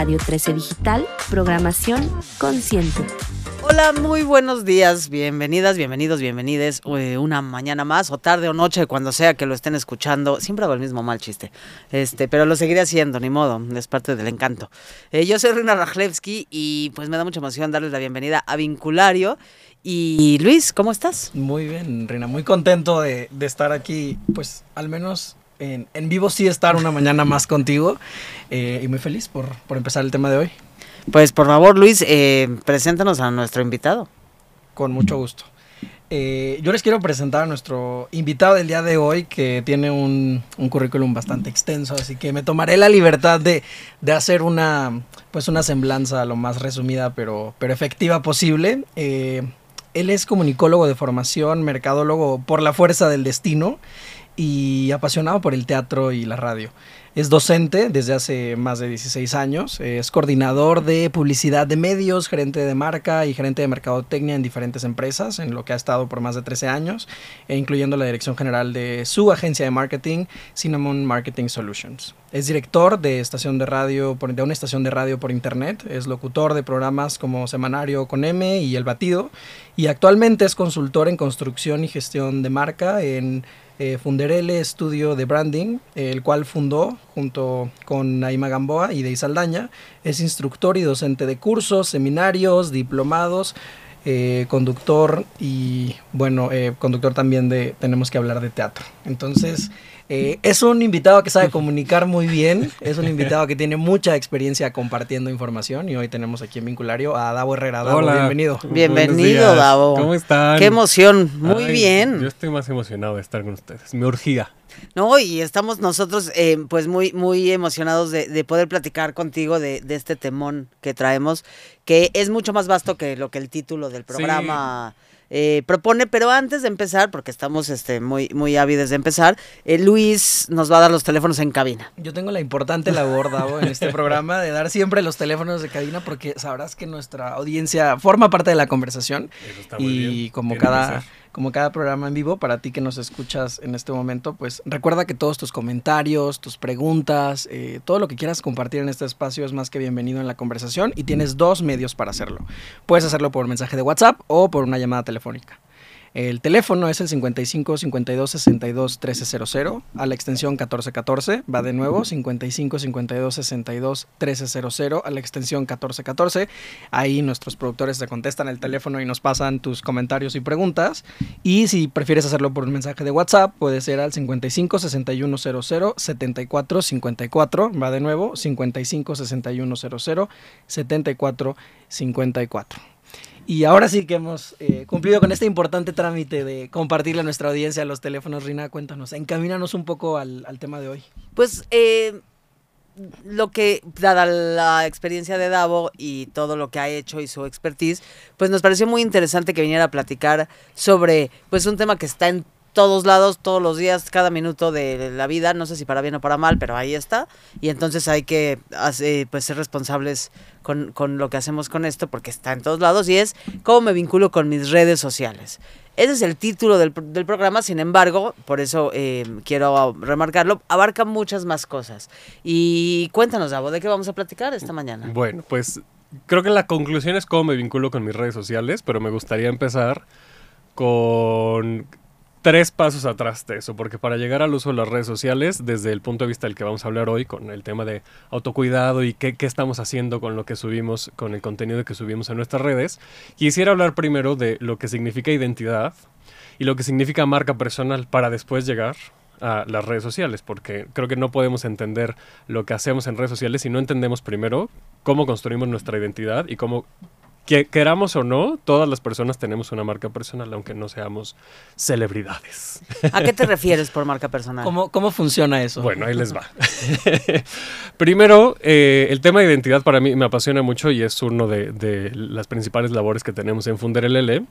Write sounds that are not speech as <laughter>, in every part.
Radio 13 Digital, programación consciente. Hola, muy buenos días, bienvenidas, bienvenidos, bienvenides. eh, una mañana más, o tarde o noche, cuando sea que lo estén escuchando. Siempre hago el mismo mal chiste, este, pero lo seguiré haciendo, ni modo, es parte del encanto. Eh, yo soy Rina Rajlewski y pues me da mucha emoción darles la bienvenida a Vinculario. Y Luis, ¿cómo estás? Muy bien, Rina, muy contento de, de estar aquí, pues al menos en, en, vivo sí estar una mañana más contigo eh, y muy feliz por, por, empezar el tema de hoy. Pues por favor, Luis, eh, preséntanos a nuestro invitado. Con mucho gusto. Eh, yo les quiero presentar a nuestro invitado del día de hoy que tiene un, un currículum bastante extenso, así que me tomaré la libertad de, de, hacer una, pues una semblanza lo más resumida pero, pero efectiva posible. Eh, él es comunicólogo de formación, mercadólogo por la fuerza del destino y apasionado por el teatro y la radio. Es docente desde hace más de 16 años, es coordinador de publicidad de medios, gerente de marca y gerente de mercadotecnia en diferentes empresas, en lo que ha estado por más de 13 años, e incluyendo la dirección general de su agencia de marketing, Cinnamon Marketing Solutions. Es director de, estación de, radio, de una estación de radio por internet, es locutor de programas como Semanario con M y El Batido, y actualmente es consultor en construcción y gestión de marca en eh, Funderele Estudio de Branding, el cual fundó junto con Naima Gamboa y Dey Saldaña. Es instructor y docente de cursos, seminarios, diplomados, eh, conductor y, bueno, eh, conductor también de Tenemos que hablar de teatro. Entonces, eh, es un invitado que sabe <laughs> comunicar muy bien, es un invitado que tiene mucha experiencia compartiendo información y hoy tenemos aquí en Vinculario a Davo Herrera. Davo, Hola. bienvenido. Bienvenido, Davo. ¿Cómo están? Qué emoción, muy Ay, bien. Yo estoy más emocionado de estar con ustedes, me urgía. No, y estamos nosotros eh, pues muy, muy emocionados de, de poder platicar contigo de, de, este temón que traemos, que es mucho más vasto que lo que el título del programa... Sí. Eh, propone, pero antes de empezar, porque estamos este, muy, muy ávidos de empezar, eh, Luis nos va a dar los teléfonos en cabina. Yo tengo la importante labor, Davo, en este programa de dar siempre los teléfonos de cabina porque sabrás que nuestra audiencia forma parte de la conversación y bien. como cada como cada programa en vivo, para ti que nos escuchas en este momento, pues recuerda que todos tus comentarios, tus preguntas, eh, todo lo que quieras compartir en este espacio es más que bienvenido en la conversación y tienes dos medios para hacerlo. Puedes hacerlo por mensaje de WhatsApp o por una llamada telefónica. El teléfono es el 55 52 62 1300 a la extensión 1414. Va de nuevo 55 52 62 1300 a la extensión 1414. Ahí nuestros productores te contestan el teléfono y nos pasan tus comentarios y preguntas. Y si prefieres hacerlo por un mensaje de WhatsApp, puede ser al 55 61 00 74 54. Va de nuevo 55 61 00 74 54. Y ahora sí que hemos eh, cumplido con este importante trámite de compartirle a nuestra audiencia los teléfonos. Rina, cuéntanos, encamínanos un poco al, al tema de hoy. Pues eh, lo que, dada la experiencia de Davo y todo lo que ha hecho y su expertise, pues nos pareció muy interesante que viniera a platicar sobre pues un tema que está en todos lados, todos los días, cada minuto de la vida, no sé si para bien o para mal, pero ahí está. Y entonces hay que hacer, pues, ser responsables con, con, lo que hacemos con esto, porque está en todos lados, y es cómo me vinculo con mis redes sociales. Ese es el título del, del programa, sin embargo, por eso eh, quiero remarcarlo, abarca muchas más cosas. Y cuéntanos, Davo, ¿de qué vamos a platicar esta mañana? Bueno, pues creo que la conclusión es cómo me vinculo con mis redes sociales, pero me gustaría empezar con tres pasos atrás de eso, porque para llegar al uso de las redes sociales, desde el punto de vista del que vamos a hablar hoy, con el tema de autocuidado y qué, qué, estamos haciendo con lo que subimos, con el contenido que subimos en nuestras redes, quisiera hablar primero de lo que significa identidad y lo que significa marca personal para después llegar a las redes sociales, porque creo que no podemos entender lo que hacemos en redes sociales si no entendemos primero cómo construimos nuestra identidad y cómo que queramos o no, todas las personas tenemos una marca personal, aunque no seamos celebridades. ¿A qué te refieres por marca personal? ¿Cómo, cómo funciona eso? Bueno, ahí les va. <laughs> Primero, eh, el tema de identidad para mí me apasiona mucho y es uno de, de las principales labores que tenemos en Funderelele.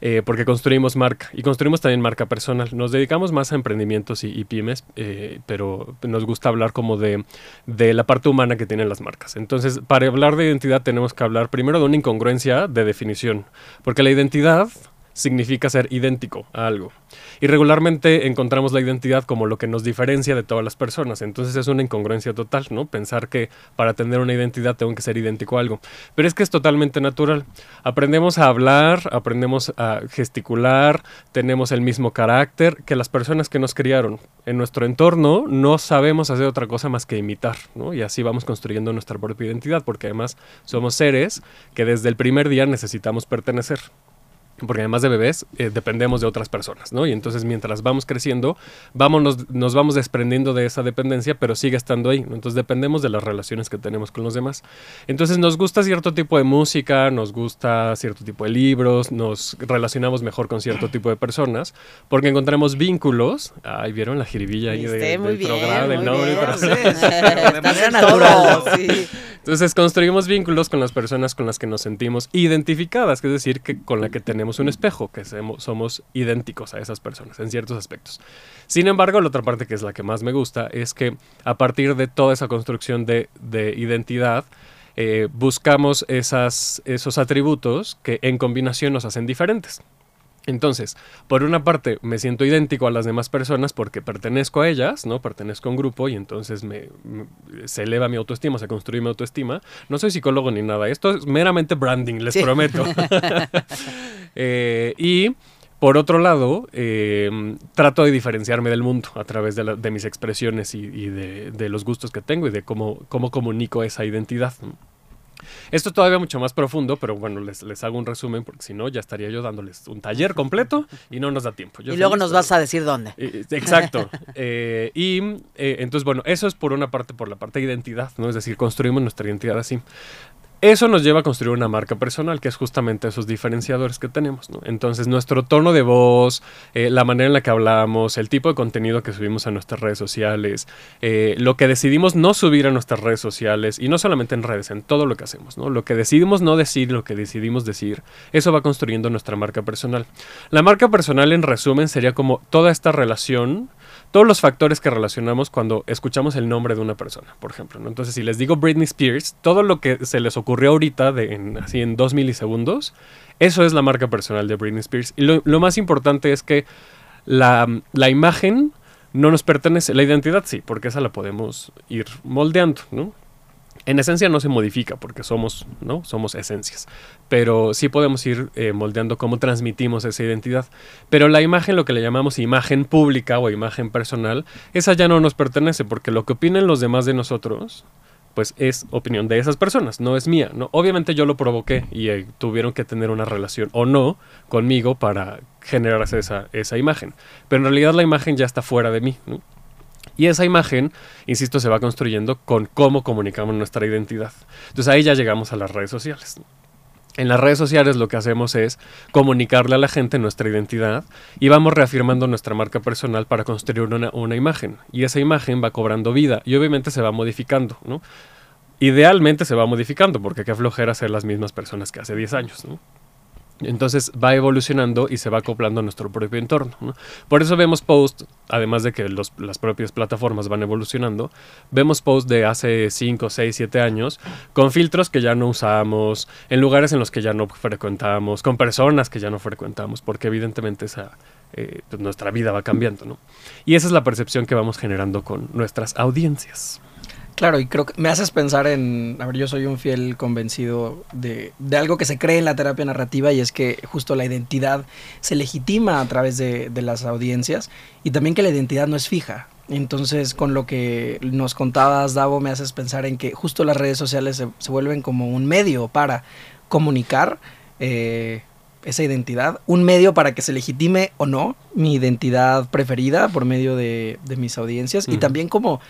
Eh, porque construimos marca y construimos también marca personal. Nos dedicamos más a emprendimientos y, pymes, eh, pero nos gusta hablar como de, de, la parte humana que tienen las marcas. Entonces, para hablar de identidad tenemos que hablar primero de una incongruencia de definición, porque la identidad significa ser idéntico a algo. Y regularmente encontramos la identidad como lo que nos diferencia de todas las personas. Entonces es una incongruencia total, ¿no? Pensar que para tener una identidad tengo que ser idéntico a algo. Pero es que es totalmente natural. Aprendemos a hablar, aprendemos a gesticular, tenemos el mismo carácter que las personas que nos criaron. En nuestro entorno no sabemos hacer otra cosa más que imitar. Y así vamos construyendo nuestra propia identidad, porque además somos seres que desde el primer día necesitamos pertenecer porque además de bebés eh, dependemos de otras personas, ¿no? Y entonces mientras vamos creciendo, vamos, nos vamos desprendiendo de esa dependencia, pero sigue estando ahí. Entonces dependemos de las relaciones que tenemos con los demás. Entonces nos gusta cierto tipo de música, nos gusta cierto tipo de libros, nos relacionamos mejor con cierto tipo de personas, porque encontramos vínculos. Ay, ¿vieron la jiribilla ahí de, del bien, programa, del nombre? bien, Pero- sí. <laughs> de manera natural. todo, sí. Entonces construimos vínculos con las personas con las que nos sentimos identificadas, que es decir, que con la que tenemos un espejo, que somos idénticos a esas personas en ciertos aspectos. Sin embargo, la otra parte que es la que más me gusta es que a partir de toda esa construcción de, de identidad, eh, buscamos esas, esos atributos que en combinación nos hacen diferentes. Entonces, por una parte, me siento idéntico a las demás personas porque pertenezco a ellas, ¿no? Pertenezco a un grupo y entonces me, me- se eleva mi autoestima, se construye mi autoestima. No soy psicólogo ni nada, esto es meramente branding, les Sí. prometo. <laughs> <laughs> Eh, y por otro lado, eh, trato de diferenciarme del mundo a través de, la- de mis expresiones y, y de, de los gustos que tengo y de cómo, cómo comunico esa identidad. Esto es todavía mucho más profundo, pero bueno, les, les hago un resumen porque si no ya estaría yo dándoles un taller completo y no nos da tiempo. Yo Y luego nos vas a decir dónde. eh, Exacto. <laughs> Eh, y eh, entonces, bueno, eso es por una parte, por la parte de identidad, ¿no? Es decir, construimos nuestra identidad así. Eso nos lleva a construir una marca personal, que es justamente esos diferenciadores que tenemos, ¿no? Entonces, nuestro tono de voz, eh, la manera en la que hablamos, el tipo de contenido que subimos a nuestras redes sociales, eh, lo que decidimos no subir a nuestras redes sociales, y no solamente en redes, en todo lo que hacemos, ¿no? Lo que decidimos no decir, lo que decidimos decir, eso va construyendo nuestra marca personal. La marca personal, en resumen, sería como toda esta relación, todos los factores que relacionamos cuando escuchamos el nombre de una persona, por ejemplo. ¿no? Entonces, si les digo Britney Spears, todo lo que se les ocurrió ahorita, de, en, así en dos milisegundos, eso es la marca personal de Britney Spears. Y lo, lo más importante es que la, la imagen no nos pertenece, la identidad sí, porque esa la podemos ir moldeando, ¿no? En esencia no se modifica porque somos, ¿no? Somos esencias. Pero sí podemos ir eh, moldeando cómo transmitimos esa identidad. Pero la imagen, lo que le llamamos imagen pública o imagen personal, esa ya no nos pertenece porque lo que opinen los demás de nosotros, pues es opinión de esas personas, no es mía. ¿no? Obviamente yo lo provoqué y eh, tuvieron que tener una relación o no conmigo para generarse esa, esa imagen. Pero en realidad la imagen ya está fuera de mí. ¿no? Y esa imagen, insisto, se va construyendo con cómo comunicamos nuestra identidad. Entonces ahí ya llegamos a las redes sociales. En las redes sociales lo que hacemos es comunicarle a la gente nuestra identidad y vamos reafirmando nuestra marca personal para construir una, una imagen. Y esa imagen va cobrando vida y obviamente se va modificando, ¿no? Idealmente se va modificando porque qué flojera ser las mismas personas que hace 10 años, ¿no? Entonces va evolucionando y se va acoplando a nuestro propio entorno. ¿no? Por eso vemos posts, además de que las propias plataformas van evolucionando, vemos posts de hace 5, 6, 7 años con filtros que ya no usamos, en lugares en los que ya no frecuentamos, con personas que ya no frecuentamos, porque evidentemente esa, eh, pues nuestra vida va cambiando. Y esa es la percepción que vamos generando con nuestras audiencias. Claro, y creo que me haces pensar en, a ver, yo soy un fiel convencido de, de algo que se cree en la terapia narrativa y es que justo la identidad se legitima a través de, de las audiencias y también que la identidad no es fija. Entonces, con lo que nos contabas, Davo, me haces pensar en que justo las redes sociales se, se vuelven como un medio para comunicar eh, esa identidad, un medio para que se legitime o no mi identidad preferida por medio de, de mis audiencias y también como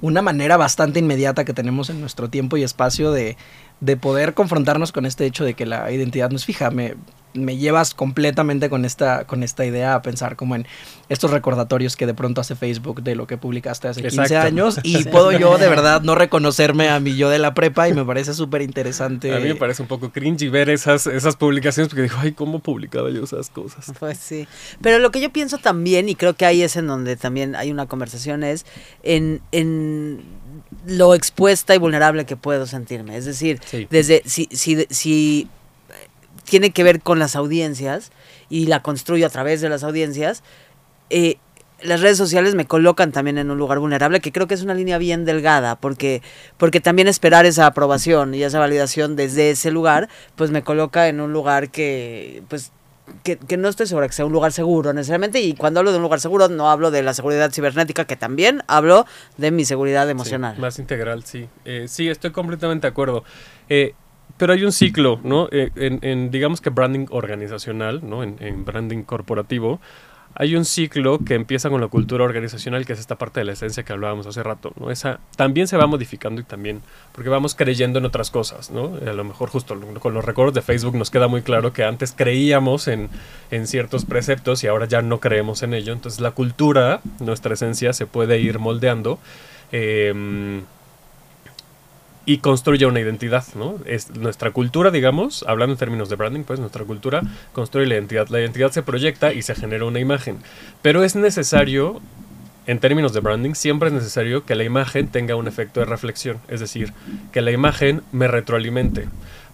una manera bastante inmediata que tenemos en nuestro tiempo y espacio de, de poder confrontarnos con este hecho de que la identidad no es fija. Me, me llevas completamente con esta, con esta idea a pensar como en estos recordatorios que de pronto hace Facebook de lo que publicaste hace 15 Exacto. años y <laughs> puedo yo de verdad no reconocerme a mi yo de la prepa y me parece súper interesante. A mí me parece un poco cringy ver esas, esas publicaciones porque digo, ay, ¿cómo publicaba yo esas cosas? Pues sí. Pero lo que yo pienso también, y creo que ahí es en donde también hay una conversación, es en, en lo expuesta y vulnerable que puedo sentirme. Es decir, Sí. desde si, si, si tiene que ver con las audiencias y la construyo a través de las audiencias, eh, las redes sociales me colocan también en un lugar vulnerable, que creo que es una línea bien delgada, porque, porque también esperar esa aprobación y esa validación desde ese lugar, pues me coloca en un lugar que, pues, que, que no estoy segura que sea un lugar seguro necesariamente. Y cuando hablo de un lugar seguro, no hablo de la seguridad cibernética, que también hablo de mi seguridad emocional. Sí, más integral, sí. Eh, sí, estoy completamente de acuerdo. Eh, pero hay un ciclo, ¿no? Eh, en, en, digamos que branding organizacional, ¿no? En, en branding corporativo, hay un ciclo que empieza con la cultura organizacional, que es esta parte de la esencia que hablábamos hace rato, ¿no? Esa también se va modificando y también, porque vamos creyendo en otras cosas, ¿no? A lo mejor justo con los recuerdos de Facebook nos queda muy claro que antes creíamos en, en ciertos preceptos y ahora ya no creemos en ello. Entonces la cultura, nuestra esencia, se puede ir moldeando. Eh, y construye una identidad, ¿no? Es nuestra cultura, digamos, hablando en términos de branding, pues nuestra cultura construye la identidad. La identidad se proyecta y se genera una imagen. Pero es necesario, en términos de branding, siempre es necesario que la imagen tenga un efecto de reflexión, es decir, que la imagen me retroalimente.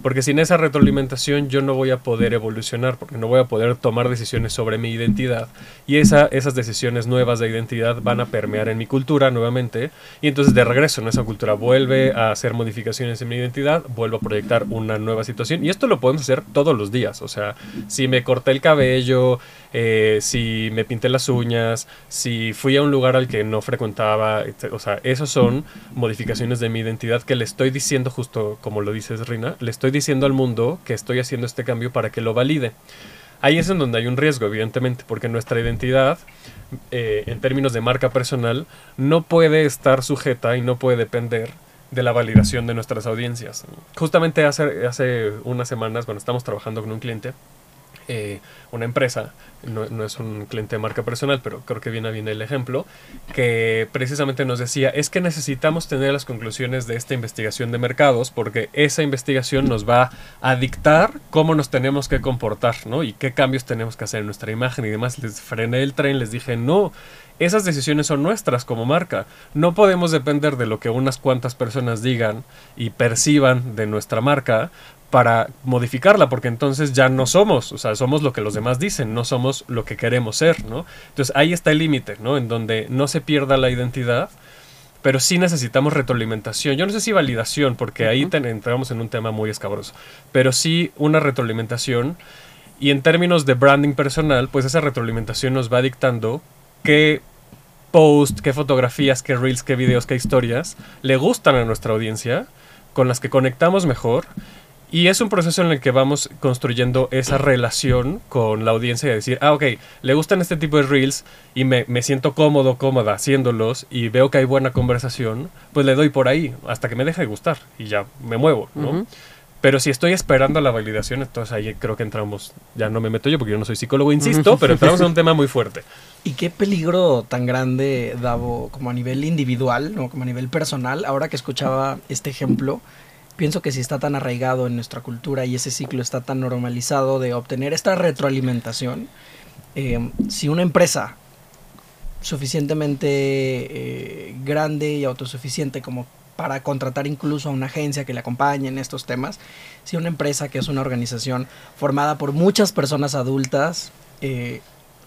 Porque sin esa retroalimentación yo no voy a poder evolucionar, porque no voy a poder tomar decisiones sobre mi identidad. Y esa, esas decisiones nuevas de identidad van a permear en mi cultura nuevamente. Y entonces de regreso en esa cultura vuelve a hacer modificaciones en mi identidad, vuelvo a proyectar una nueva situación. Y esto lo podemos hacer todos los días. O sea, si me corté el cabello, eh, si me pinté las uñas, si fui a un lugar al que no frecuentaba, o sea, esas son modificaciones de mi identidad que le estoy diciendo justo como lo dices Rina, le estoy diciendo al mundo que estoy haciendo este cambio para que lo valide. Ahí es en donde hay un riesgo, evidentemente, porque nuestra identidad, eh, en términos de marca personal, no puede estar sujeta y no puede depender de la validación de nuestras audiencias. Justamente hace, hace unas semanas, bueno, estamos trabajando con un cliente eh, una empresa, no, no, es un cliente de marca personal, pero creo que viene bien el ejemplo, que precisamente nos decía, es que necesitamos tener las conclusiones de esta investigación de mercados, porque esa investigación nos va a dictar cómo nos tenemos que comportar, ¿no? Y qué cambios tenemos que hacer en nuestra imagen y demás. Les frené el tren, les dije, no, esas decisiones son nuestras como marca. No podemos depender de lo que unas cuantas personas digan y perciban de nuestra marca para modificarla, porque entonces ya no somos, o sea, somos lo que los demás dicen, no somos lo que queremos ser, ¿no? Entonces ahí está el límite, ¿no? En donde no se pierda la identidad, pero sí necesitamos retroalimentación. Yo no sé si validación, porque ahí entramos en un tema muy escabroso, pero sí una retroalimentación. Y en términos de branding personal, pues esa retroalimentación nos va dictando qué post, qué fotografías, qué reels, qué videos, qué historias le gustan a nuestra audiencia, con las que conectamos mejor y es un proceso en el que vamos construyendo esa relación con la audiencia y decir, ah, ok, le gustan este tipo de reels y me, me, siento cómodo, cómoda haciéndolos y veo que hay buena conversación, pues le doy por ahí hasta que me deje de gustar y ya me muevo, ¿no? Uh -huh. Pero si estoy esperando la validación, entonces ahí creo que entramos, ya no me meto yo porque yo no soy psicólogo, insisto, pero entramos en un tema muy fuerte. <laughs> ¿Y qué peligro tan grande, Davo, como a nivel individual, ¿no? como a nivel personal, ahora que escuchaba este ejemplo? Pienso que si está tan arraigado en nuestra cultura y ese ciclo está tan normalizado de obtener esta retroalimentación, eh, si una empresa suficientemente eh, grande y autosuficiente como para contratar incluso a una agencia que le acompañe en estos temas, si una empresa que es una organización formada por muchas personas adultas eh,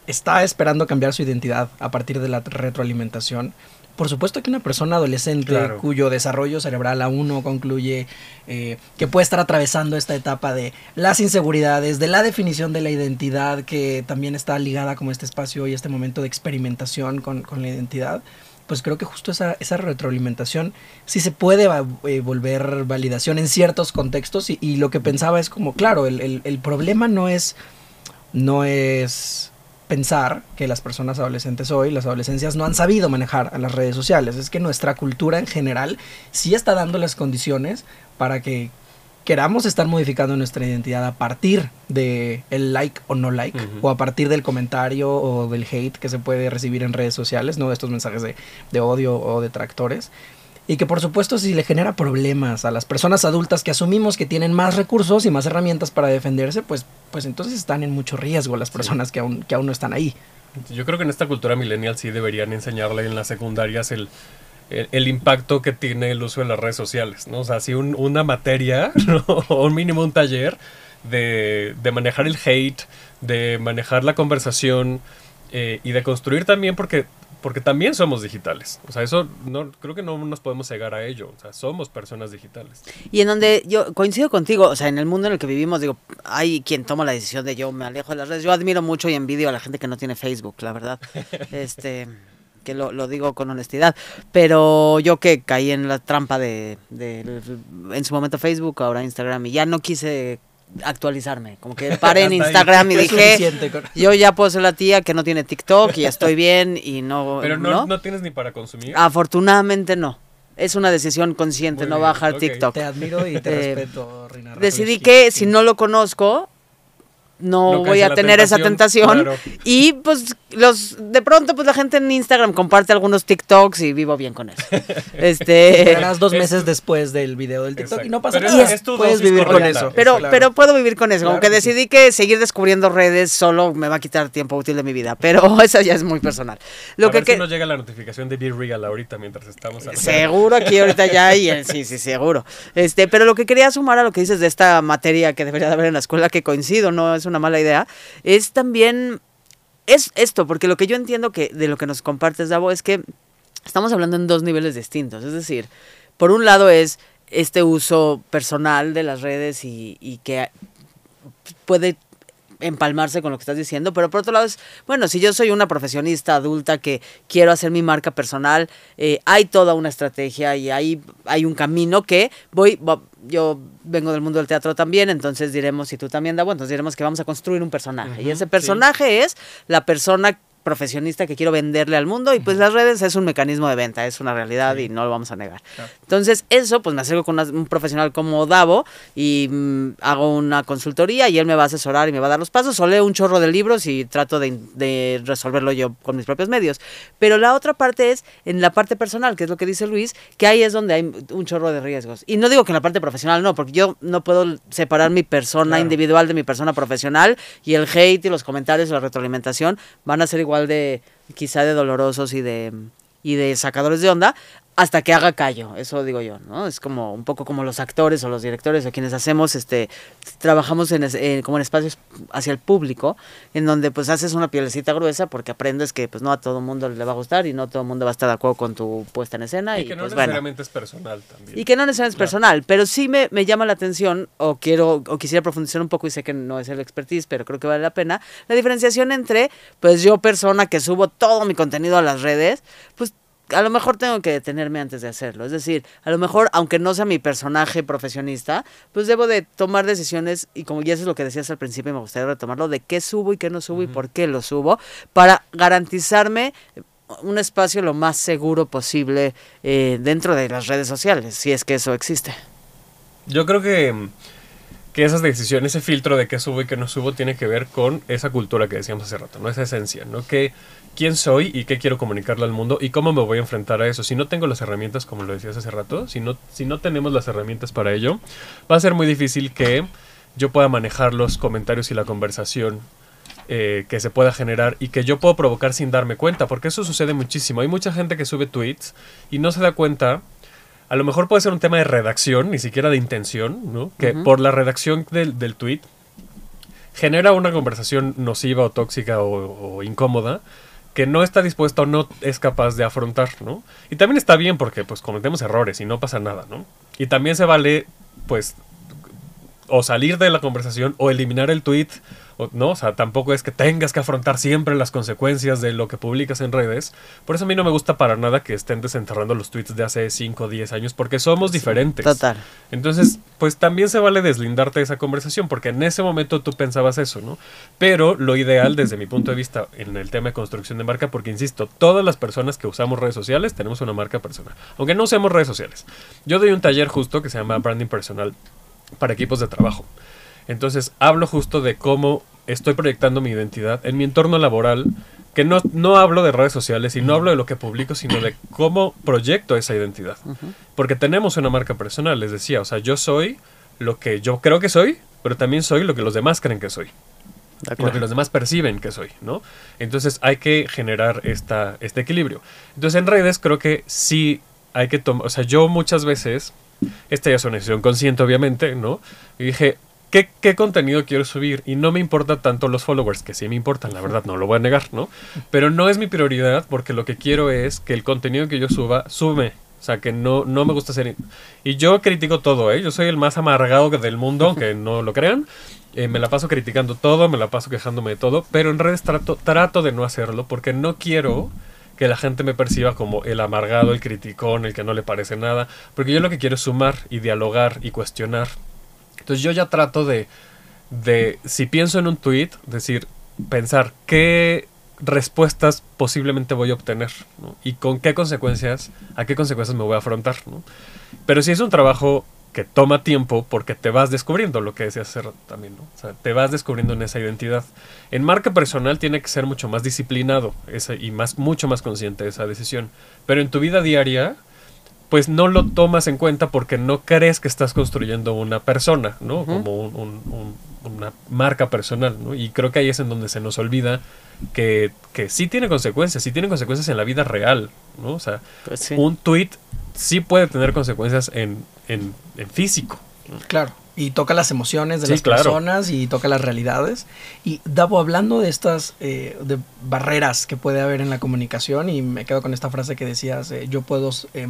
está esperando cambiar su identidad a partir de la retroalimentación, por supuesto que una persona adolescente claro. cuyo desarrollo cerebral aún no concluye, eh, que puede estar atravesando esta etapa de las inseguridades, de la definición de la identidad, que también está ligada como este espacio y este momento de experimentación con, con la identidad, pues creo que justo esa, esa retroalimentación sí se puede eh, volver validación en ciertos contextos y, y, lo que pensaba es como, claro, el, el, el problema no es, no es pensar que las personas adolescentes hoy, las adolescencias, no han sabido manejar a las redes sociales. Es que nuestra cultura en general sí está dando las condiciones para que queramos estar modificando nuestra identidad a partir de el like o no like, uh -huh. o a partir del comentario o del hate que se puede recibir en redes sociales, no de estos mensajes de, de odio o detractores. Y que por supuesto si le genera problemas a las personas adultas que asumimos que tienen más recursos y más herramientas para defenderse, pues, pues entonces están en mucho riesgo las personas sí. que, aún, que aún no están ahí. Yo creo que en esta cultura millennial sí deberían enseñarle en las secundarias el, el, el, impacto que tiene el uso de las redes sociales, ¿no? O sea, si un, una materia <laughs> ¿no? o un mínimo un taller de, de manejar el hate, de manejar la conversación eh, y de construir también porque porque también somos digitales. O sea, eso no creo que no nos podemos cegar a ello. O sea, somos personas digitales. Y en donde yo coincido contigo, o sea, en el mundo en el que vivimos, digo, hay quien toma la decisión de yo me alejo de las redes. Yo admiro mucho y envidio a la gente que no tiene Facebook, la verdad. <laughs> este que lo, lo digo con honestidad, pero yo que caí en la trampa de, de en su momento Facebook, ahora Instagram y ya no quise actualizarme. Como que <laughs> paré en. Instagram y <laughs> dije, con- yo ya puedo ser la tía que no tiene TikTok y estoy <laughs> bien y no... Pero no, ¿no? no tienes ni para consumir. Afortunadamente no. Es una decisión consciente Muy no bien, bajar ok. TikTok. Te admiro y te Eh, respeto, Rina. Decidí que si no lo conozco, no, voy a tener esa tentación, claro. Y pues los de pronto pues la gente en Instagram comparte algunos TikToks y vivo bien con eso. <laughs> Este dos Es- meses después del video del TikTok y no pasa Pero nada. es- Puedes vivir con eso. pero Claro. pero puedo vivir con eso, como Claro que que sí. decidí que seguir descubriendo redes solo me va a quitar tiempo útil de mi vida, pero <laughs> eso ya es muy personal. Lo a que, ver que- si nos llega la notificación de Be Real ahorita mientras estamos hablando. Seguro aquí ahorita ya hay, el- sí, sí, seguro. Este, pero lo que quería sumar a lo que dices de esta materia que debería de haber en la escuela, que coincido, no es una mala idea, es también es esto, porque lo que yo entiendo que de lo que nos compartes, Davo, es que estamos hablando en dos niveles distintos. Es decir, por un lado es este uso personal de las redes y, y que puede empalmarse con lo que estás diciendo, pero por otro lado es, bueno, si yo soy una profesionista adulta que quiero hacer mi marca personal, eh, hay toda una estrategia y hay, hay un camino que voy, yo vengo del mundo del teatro también, entonces diremos, si tú también, Davo, entonces diremos que vamos a construir un personaje. y ese sí. personaje es la persona profesionista que quiero venderle al mundo y pues las redes es un mecanismo de venta, es una realidad y no lo vamos a negar. Claro. Entonces eso pues me acerco con una- un profesional como Davo y mm, hago una consultoría y él me va a asesorar y me va a dar los pasos o leo un chorro de libros y trato de, de resolverlo yo con mis propios medios. Pero la otra parte es en la parte personal, que es lo que dice Luis, que ahí es donde hay un chorro de riesgos. Y no digo que en la parte profesional no, porque yo no puedo separar mi persona Claro. individual de mi persona profesional y el hate y los comentarios y la retroalimentación van a ser igual de quizá de dolorosos y de y de sacadores de onda hasta que haga callo, eso digo yo, ¿no? Es como un poco como los actores o los directores o quienes hacemos, este, trabajamos en, en- como en espacios hacia el público, en donde pues haces una pielecita gruesa porque aprendes que pues no a todo mundo le va a gustar y no todo el mundo va a estar de acuerdo con tu puesta en escena y, Y que no pues, bueno. necesariamente es personal también. Y que no necesariamente es personal, pero sí me, me llama la atención o quiero o quisiera profundizar un poco y sé que no es el expertise, pero creo que vale la pena, la diferenciación entre pues yo persona que subo todo mi contenido a las redes, pues a lo mejor tengo que detenerme antes de hacerlo. Es decir, a lo mejor, aunque no sea mi personaje profesionista, pues debo de tomar decisiones, y como ya eso es lo que decías al principio, y me gustaría retomarlo, de qué subo y qué no subo y por qué lo subo, para garantizarme un espacio lo más seguro posible eh, dentro de las redes sociales, si es que eso existe. Yo creo que, que esas decisiones, ese filtro de qué subo y qué no subo, tiene que ver con esa cultura que decíamos hace rato, ¿no? Esa esencia, ¿no? Que, quién soy y qué quiero comunicarle al mundo y cómo me voy a enfrentar a eso. Si no tengo las herramientas, como lo decías hace rato, si no, si no tenemos las herramientas para ello, va a ser muy difícil que yo pueda manejar los comentarios y la conversación eh, que se pueda generar y que yo puedo provocar sin darme cuenta, porque eso sucede muchísimo. Hay mucha gente que sube tweets y no se da cuenta. A lo mejor puede ser un tema de redacción, ni siquiera de intención, ¿no? Que por la redacción del, del tweet genera una conversación nociva o tóxica o, o incómoda que no está dispuesta o no es capaz de afrontar, ¿no? Y también está bien porque pues cometemos errores y no pasa nada, ¿no? Y también se vale pues o salir de la conversación o eliminar el tweet, o, ¿no? O sea, tampoco es que tengas que afrontar siempre las consecuencias de lo que publicas en redes. Por eso a mí no me gusta para nada que estén desenterrando los tweets de hace 5 o 10 años porque somos diferentes. Total. Entonces, pues también se vale deslindarte de esa conversación, porque en ese momento tú pensabas eso, ¿no? Pero lo ideal, desde mi punto de vista, en el tema de construcción de marca, porque insisto, todas las personas que usamos redes sociales tenemos una marca personal, aunque no usemos redes sociales. Yo doy un taller justo que se llama Branding Personal para equipos de trabajo. Entonces, hablo justo de cómo estoy proyectando mi identidad en mi entorno laboral, que no, no hablo de redes sociales y no hablo de lo que publico, sino de cómo proyecto esa identidad. Porque tenemos una marca personal, les decía, o sea, yo soy lo que yo creo que soy, pero también soy lo que los demás creen que soy. Lo que los demás perciben que soy, ¿no? Entonces hay que generar esta, este equilibrio. Entonces en redes creo que sí hay que tomar, o sea, yo muchas veces, esta ya es una decisión consciente obviamente, ¿no? Y dije, ¿qué, ¿qué contenido quiero subir? Y no me importa tanto los followers, que sí me importan, la verdad, no lo voy a negar, ¿no? Pero no es mi prioridad porque lo que quiero es que el contenido que yo suba, sube. O sea, que no, no me gusta hacer... Y yo critico todo, ¿eh? Yo soy el más amargado del mundo, aunque no lo crean. Eh, me la paso criticando todo, me la paso quejándome de todo, pero en redes trato, trato de no hacerlo porque no quiero que la gente me perciba como el amargado, el criticón, el que no le parece nada, porque yo lo que quiero es sumar y dialogar y cuestionar. Entonces yo ya trato de, de si pienso en un tweet, decir, pensar qué respuestas posiblemente voy a obtener y con qué consecuencias, a qué consecuencias me voy a afrontar. Pero si es un trabajo que toma tiempo porque te vas descubriendo lo que decías hacer también. O sea, te vas descubriendo en esa identidad. En marca personal tiene que ser mucho más disciplinado ese, y más, mucho más consciente de esa decisión. Pero en tu vida diaria, pues no lo tomas en cuenta porque no crees que estás construyendo una persona, ¿no? Como un- un- un- una marca personal, ¿no? Y creo que ahí es en donde se nos olvida que, que sí tiene consecuencias, sí tiene consecuencias en la vida real, ¿no? O sea, Pues sí. un tweet sí puede tener consecuencias en, en, en físico. Claro. Y toca las emociones de Sí, las claro. personas y toca las realidades. Y Davo, hablando de estas eh, de barreras que puede haber en la comunicación, y me quedo con esta frase que decías, eh, yo puedo eh,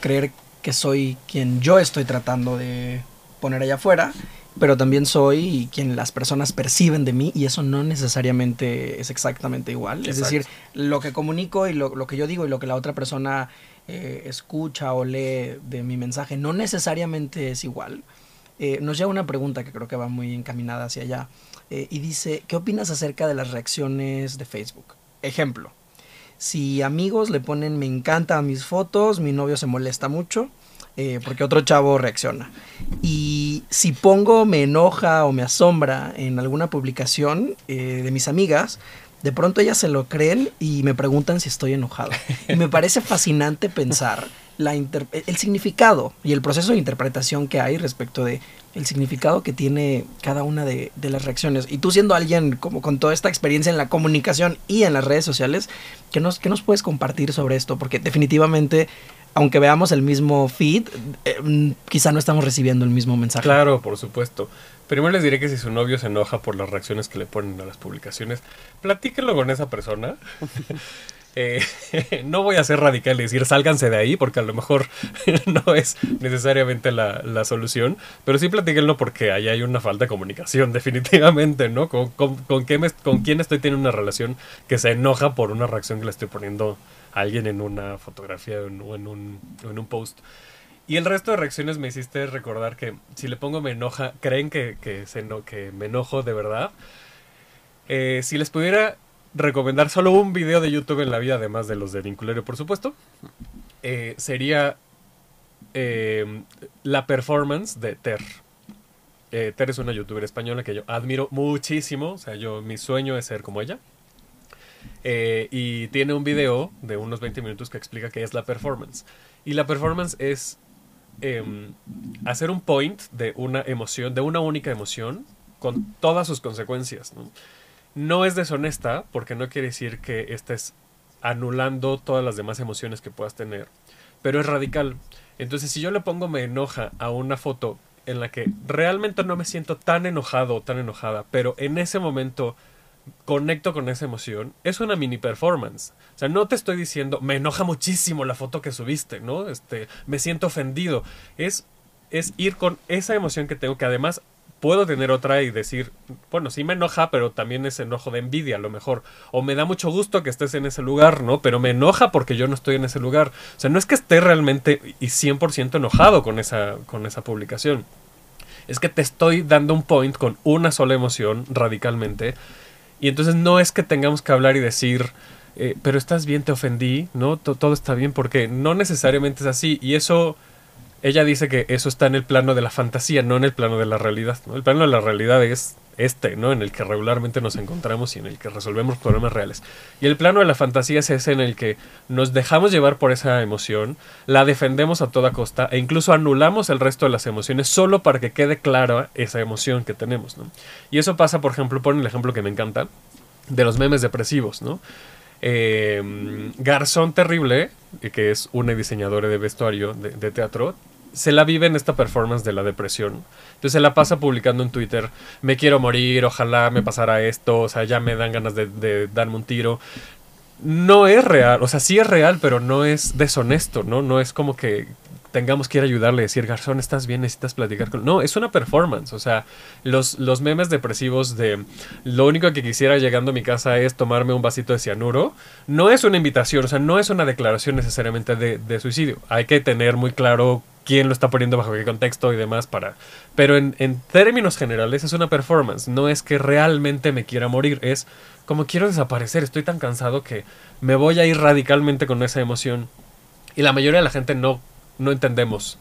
creer que soy quien yo estoy tratando de poner allá afuera, pero también soy quien las personas perciben de mí y eso no necesariamente es exactamente igual. Es decir, lo que comunico y lo, lo que yo digo y lo que la otra persona eh, escucha o lee de mi mensaje no necesariamente es igual. Eh, nos llega una pregunta que creo que va muy encaminada hacia allá eh, y dice, ¿qué opinas acerca de las reacciones de Facebook? Ejemplo, si amigos le ponen me encanta a mis fotos, mi novio se molesta mucho eh, porque otro chavo reacciona. Y si pongo me enoja o me asombra en alguna publicación eh, de mis amigas, de pronto ellas se lo creen y me preguntan si estoy enojado. Y me parece <laughs> fascinante pensar la el significado y el proceso de interpretación que hay respecto de el significado que tiene cada una de, de las reacciones. Y tú siendo alguien como con toda esta experiencia en la comunicación y en las redes sociales, ¿qué nos, qué nos puedes compartir sobre esto? Porque definitivamente, aunque veamos el mismo feed, eh, mm, quizá no estamos recibiendo el mismo mensaje. Claro, por supuesto. Primero les diré que si su novio se enoja por las reacciones que le ponen a las publicaciones, platíquenlo con esa persona. <laughs> Eh, <laughs> no voy a ser radical y decir sálganse de ahí, porque a lo mejor <laughs> no es necesariamente la, la solución, pero sí platíquenlo porque ahí hay una falta de comunicación, <laughs> definitivamente, ¿no? Con, con, con, con quién estoy teniendo una relación que se enoja por una reacción que le estoy poniendo a alguien en una fotografía o en, un, en un post. Y el resto de reacciones me hiciste recordar que si le pongo me enoja, creen que, que, se eno- que me enojo de verdad. Eh, si les pudiera recomendar solo un video de YouTube en la vida, además de los de Vinculario, por supuesto, eh, sería eh, la performance de Ter. Eh, Ter es una youtuber española que yo admiro muchísimo. O sea, yo mi sueño es ser como ella. Y tiene un video de unos 20 minutos que explica qué es la performance. Y la performance es em, hacer un point de una emoción, de una única emoción, con todas sus consecuencias. ¿no? No es deshonesta, porque no quiere decir que estés anulando todas las demás emociones que puedas tener, pero es radical. Entonces, si yo le pongo me enoja a una foto en la que realmente no me siento tan enojado o tan enojada, pero en ese momento conecto con esa emoción, es una mini performance. O sea, no te estoy diciendo, me enoja muchísimo la foto que subiste, ¿no? Este, me siento ofendido. Es, es ir con esa emoción que tengo, que además puedo tener otra y decir, bueno, sí me enoja, pero también es enojo de envidia a lo mejor. O me da mucho gusto que estés en ese lugar, ¿no? Pero me enoja porque yo no estoy en ese lugar. O sea, no es que esté realmente y 100% enojado con esa, con esa publicación. Es que te estoy dando un point con una sola emoción radicalmente. Y entonces no es que tengamos que hablar y decir, eh, pero estás bien, te ofendí, ¿no? To- todo está bien, porque no necesariamente es así. Y eso, ella dice que eso está en el plano de la fantasía, no en el plano de la realidad. El plano de la realidad es este, ¿no? En el que regularmente nos encontramos y en el que resolvemos problemas reales. Y el plano de la fantasía es ese en el que nos dejamos llevar por esa emoción, la defendemos a toda costa e incluso anulamos el resto de las emociones solo para que quede clara esa emoción que tenemos. Y eso pasa, por ejemplo, pon el ejemplo que me encanta, de los memes depresivos, ¿no? Eh, Garzón Terrible, que es una diseñadora de vestuario de, de teatro, se la vive en esta performance de la depresión. Entonces se la pasa publicando en Twitter, me quiero morir, ojalá me pasara esto, o sea, ya me dan ganas de, de darme un tiro. No es real, o sea, sí es real, pero no es deshonesto, ¿no? No es como que tengamos que ir a ayudarle, decir, Garzón, ¿estás bien? Necesitas platicar con... No, es una performance, o sea, los, los memes depresivos de lo único que quisiera llegando a mi casa es tomarme un vasito de cianuro, no es una invitación, o sea, no es una declaración necesariamente de, de suicidio. Hay que tener muy claro quién lo está poniendo bajo qué contexto y demás para... Pero en, en términos generales es una performance, no es que realmente me quiera morir, es como quiero desaparecer, estoy tan cansado que me voy a ir radicalmente con esa emoción. Y la mayoría de la gente no no entendemos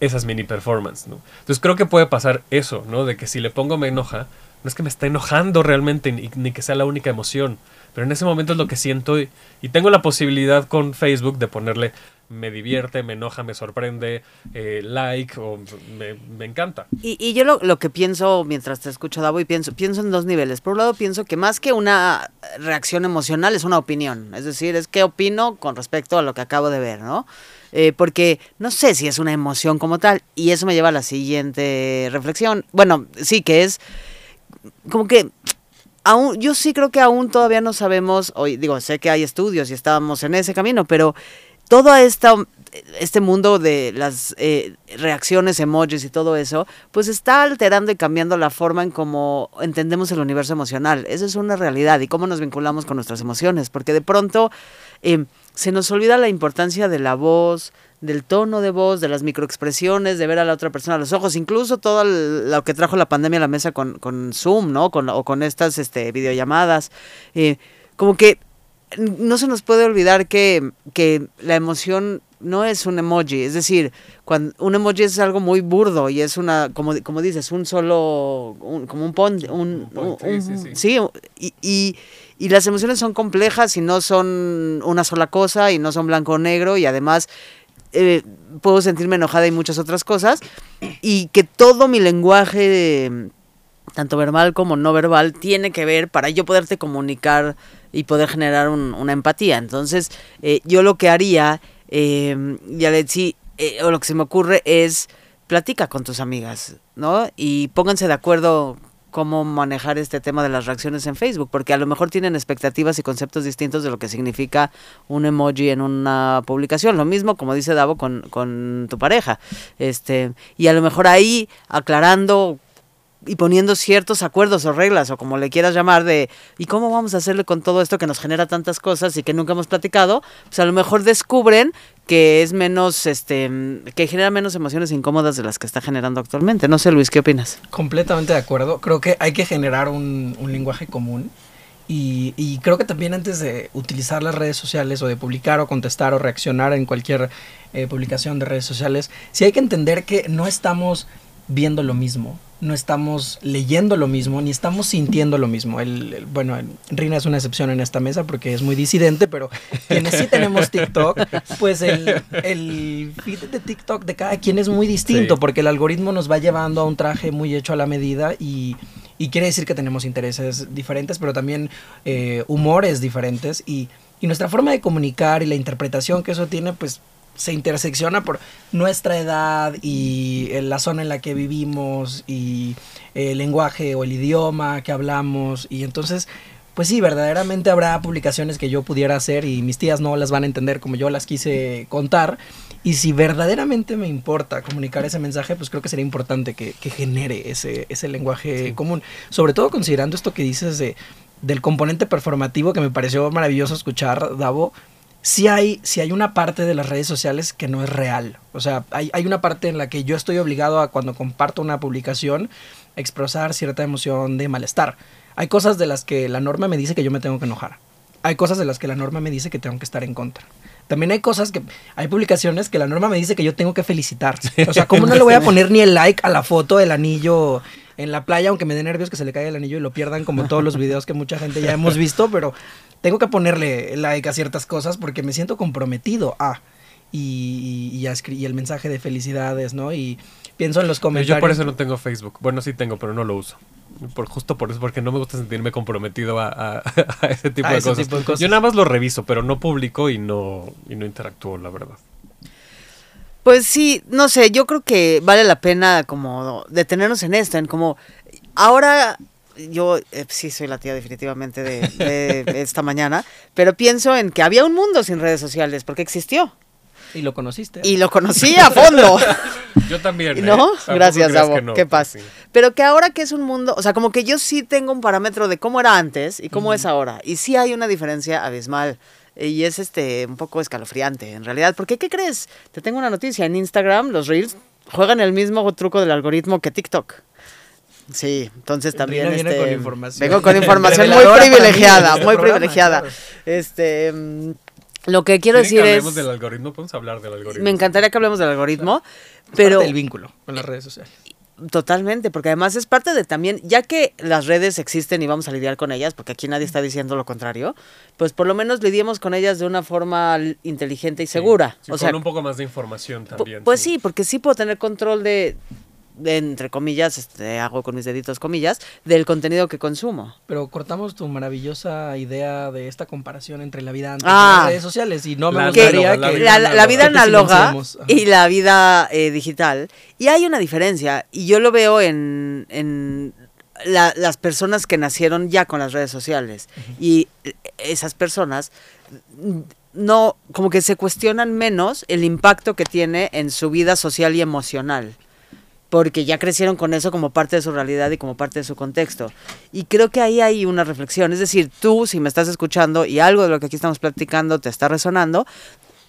esas mini performances, ¿no? Entonces creo que puede pasar eso, ¿no? De que si le pongo me enoja, no es que me está enojando realmente ni, que sea la única emoción, pero en ese momento es lo que siento y, y tengo la posibilidad con Facebook de ponerle me divierte, me enoja, me sorprende, eh, like o me, encanta. Y, yo lo, que pienso mientras te escucho, Davo, y pienso, pienso en dos niveles. Por un lado, pienso que más que una reacción emocional es una opinión. Es decir, es qué opino con respecto a lo que acabo de ver, ¿no? Eh, porque no sé si es una emoción como tal. Y eso me lleva a la siguiente reflexión. Bueno, sí, que es como que aún, yo sí creo que aún todavía no sabemos, hoy digo, sé que hay estudios y estábamos en ese camino, pero todo esta, este mundo de las eh, reacciones, emojis y todo eso, pues está alterando y cambiando la forma en cómo entendemos el universo emocional. Esa es una realidad y cómo nos vinculamos con nuestras emociones, porque de pronto eh, se nos olvida la importancia de la voz, del tono de voz, de las microexpresiones, de ver a la otra persona a los ojos, incluso todo lo que trajo la pandemia a la mesa con, con Zoom, ¿no? Con, o con estas este, videollamadas. Eh, como que no se nos puede olvidar que, que, la emoción no es un emoji, es decir, cuando un emoji es algo muy burdo y es una, como, como dices, un solo, un, como un pon, un, un, un sí, sí, sí. y, y, y, las emociones son complejas y no son una sola cosa y no son blanco o negro y además eh, puedo sentirme enojada y muchas otras cosas y que todo mi lenguaje, tanto verbal como no verbal, tiene que ver para yo poderte comunicar y poder generar un, una empatía. Entonces, eh, yo lo que haría, eh, Yaletsi, eh, o lo que se me ocurre es platica con tus amigas, ¿no? Y pónganse de acuerdo cómo manejar este tema de las reacciones en Facebook, porque a lo mejor tienen expectativas y conceptos distintos de lo que significa un emoji en una publicación. Lo mismo, como dice Davo, con, con tu pareja. Este, y a lo mejor ahí aclarando y poniendo ciertos acuerdos o reglas o como le quieras llamar de ¿y cómo vamos a hacerle con todo esto que nos genera tantas cosas y que nunca hemos platicado? Pues a lo mejor descubren que es menos, este, que genera menos emociones incómodas de las que está generando actualmente. No sé, Luis, ¿qué opinas? Completamente de acuerdo. Creo que hay que generar un, un lenguaje común. Y, y, creo que también antes de utilizar las redes sociales o de publicar o contestar o reaccionar en cualquier eh, publicación de redes sociales, sí hay que entender que no estamos viendo lo mismo no estamos leyendo lo mismo, ni estamos sintiendo lo mismo. El, el, bueno, el, Rina es una excepción en esta mesa porque es muy disidente, pero quienes sí tenemos TikTok, pues el, el feed de TikTok de cada quien es muy distinto sí. porque el algoritmo nos va llevando a un traje muy hecho a la medida y, y quiere decir que tenemos intereses diferentes, pero también eh, humores diferentes y, y nuestra forma de comunicar y la interpretación que eso tiene, pues se intersecciona por nuestra edad y la zona en la que vivimos y el lenguaje o el idioma que hablamos y entonces pues sí, verdaderamente habrá publicaciones que yo pudiera hacer y mis tías no las van a entender como yo las quise contar. Y si verdaderamente me importa comunicar ese mensaje, pues creo que sería importante que, que genere ese, ese lenguaje sí. común. Sobre todo considerando esto que dices de, del componente performativo que me pareció maravilloso escuchar, Davo, si hay, si hay una parte de las redes sociales que no es real. O sea, hay, hay, una parte en la que yo estoy obligado a cuando comparto una publicación expresar cierta emoción de malestar. Hay cosas de las que la norma me dice que yo me tengo que enojar. Hay cosas de las que la norma me dice que tengo que estar en contra. También hay cosas que, hay publicaciones que la norma me dice que yo tengo que felicitar. O sea, ¿cómo no le voy a poner ni el like a la foto del anillo en la playa, aunque me dé nervios que se le caiga el anillo y lo pierdan como todos los videos que mucha gente ya hemos visto, pero tengo que ponerle like a ciertas cosas porque me siento comprometido a. Y, y, y, y el mensaje de felicidades, ¿no? Y pienso en los comentarios. Yo por eso no tengo Facebook. Bueno, sí tengo, pero no lo uso. Por, justo por eso, porque no me gusta sentirme comprometido a, a, <laughs> a ese, tipo, a de ese tipo, de cosas. Yo nada más lo reviso, pero no publico y no, y no interactúo, la verdad. Pues sí, no sé, yo creo que vale la pena como detenernos en esto, en como ahora yo eh, sí soy la tía definitivamente de, de <laughs> esta mañana, pero pienso en que había un mundo sin redes sociales, porque existió. Y lo conociste. Y lo conocí a fondo. <laughs> Yo también. ¿No? ¿eh? Gracias, que no, Qué paz. sí. Pero que ahora que es un mundo, o sea, como que yo sí tengo un parámetro de cómo era antes y cómo es ahora. Y sí hay una diferencia abismal. Y es este un poco escalofriante, en realidad. Porque, ¿qué crees? Te tengo una noticia. En Instagram, los Reels juegan el mismo truco del algoritmo que TikTok. Sí, entonces El también Rino viene este, con información. vengo con <laughs> información muy privilegiada, este muy programa, privilegiada. claro. Este, mm, lo que quiero ¿Quieren decir que hablemos es, del algoritmo? Podemos hablar del algoritmo. me encantaría que hablemos del algoritmo, pero del vínculo con las redes sociales. Totalmente, porque además es parte de también, ya que las redes existen y vamos a lidiar con ellas, porque aquí nadie está diciendo lo contrario, pues por lo menos lidiemos con ellas de una forma inteligente y Sí, segura. sí, o con sea, un poco más de información también. pues sí, porque sí puedo tener control de, entre comillas, este, hago con mis deditos comillas, del contenido que consumo. Pero cortamos tu maravillosa idea de esta comparación entre la vida antes Ah. y las redes sociales. Y no me gustaría que... la, la- la vida análoga y la vida eh, digital. Y hay una diferencia, y yo lo veo en, en la- las personas que nacieron ya con las redes sociales. Y eh, esas personas mm, no, como que se cuestionan menos el impacto que tiene en su vida social y emocional. Porque ya crecieron con eso como parte de su realidad y como parte de su contexto. Y creo que ahí hay una reflexión. Es decir, tú, si me estás escuchando y algo de lo que aquí estamos platicando te está resonando,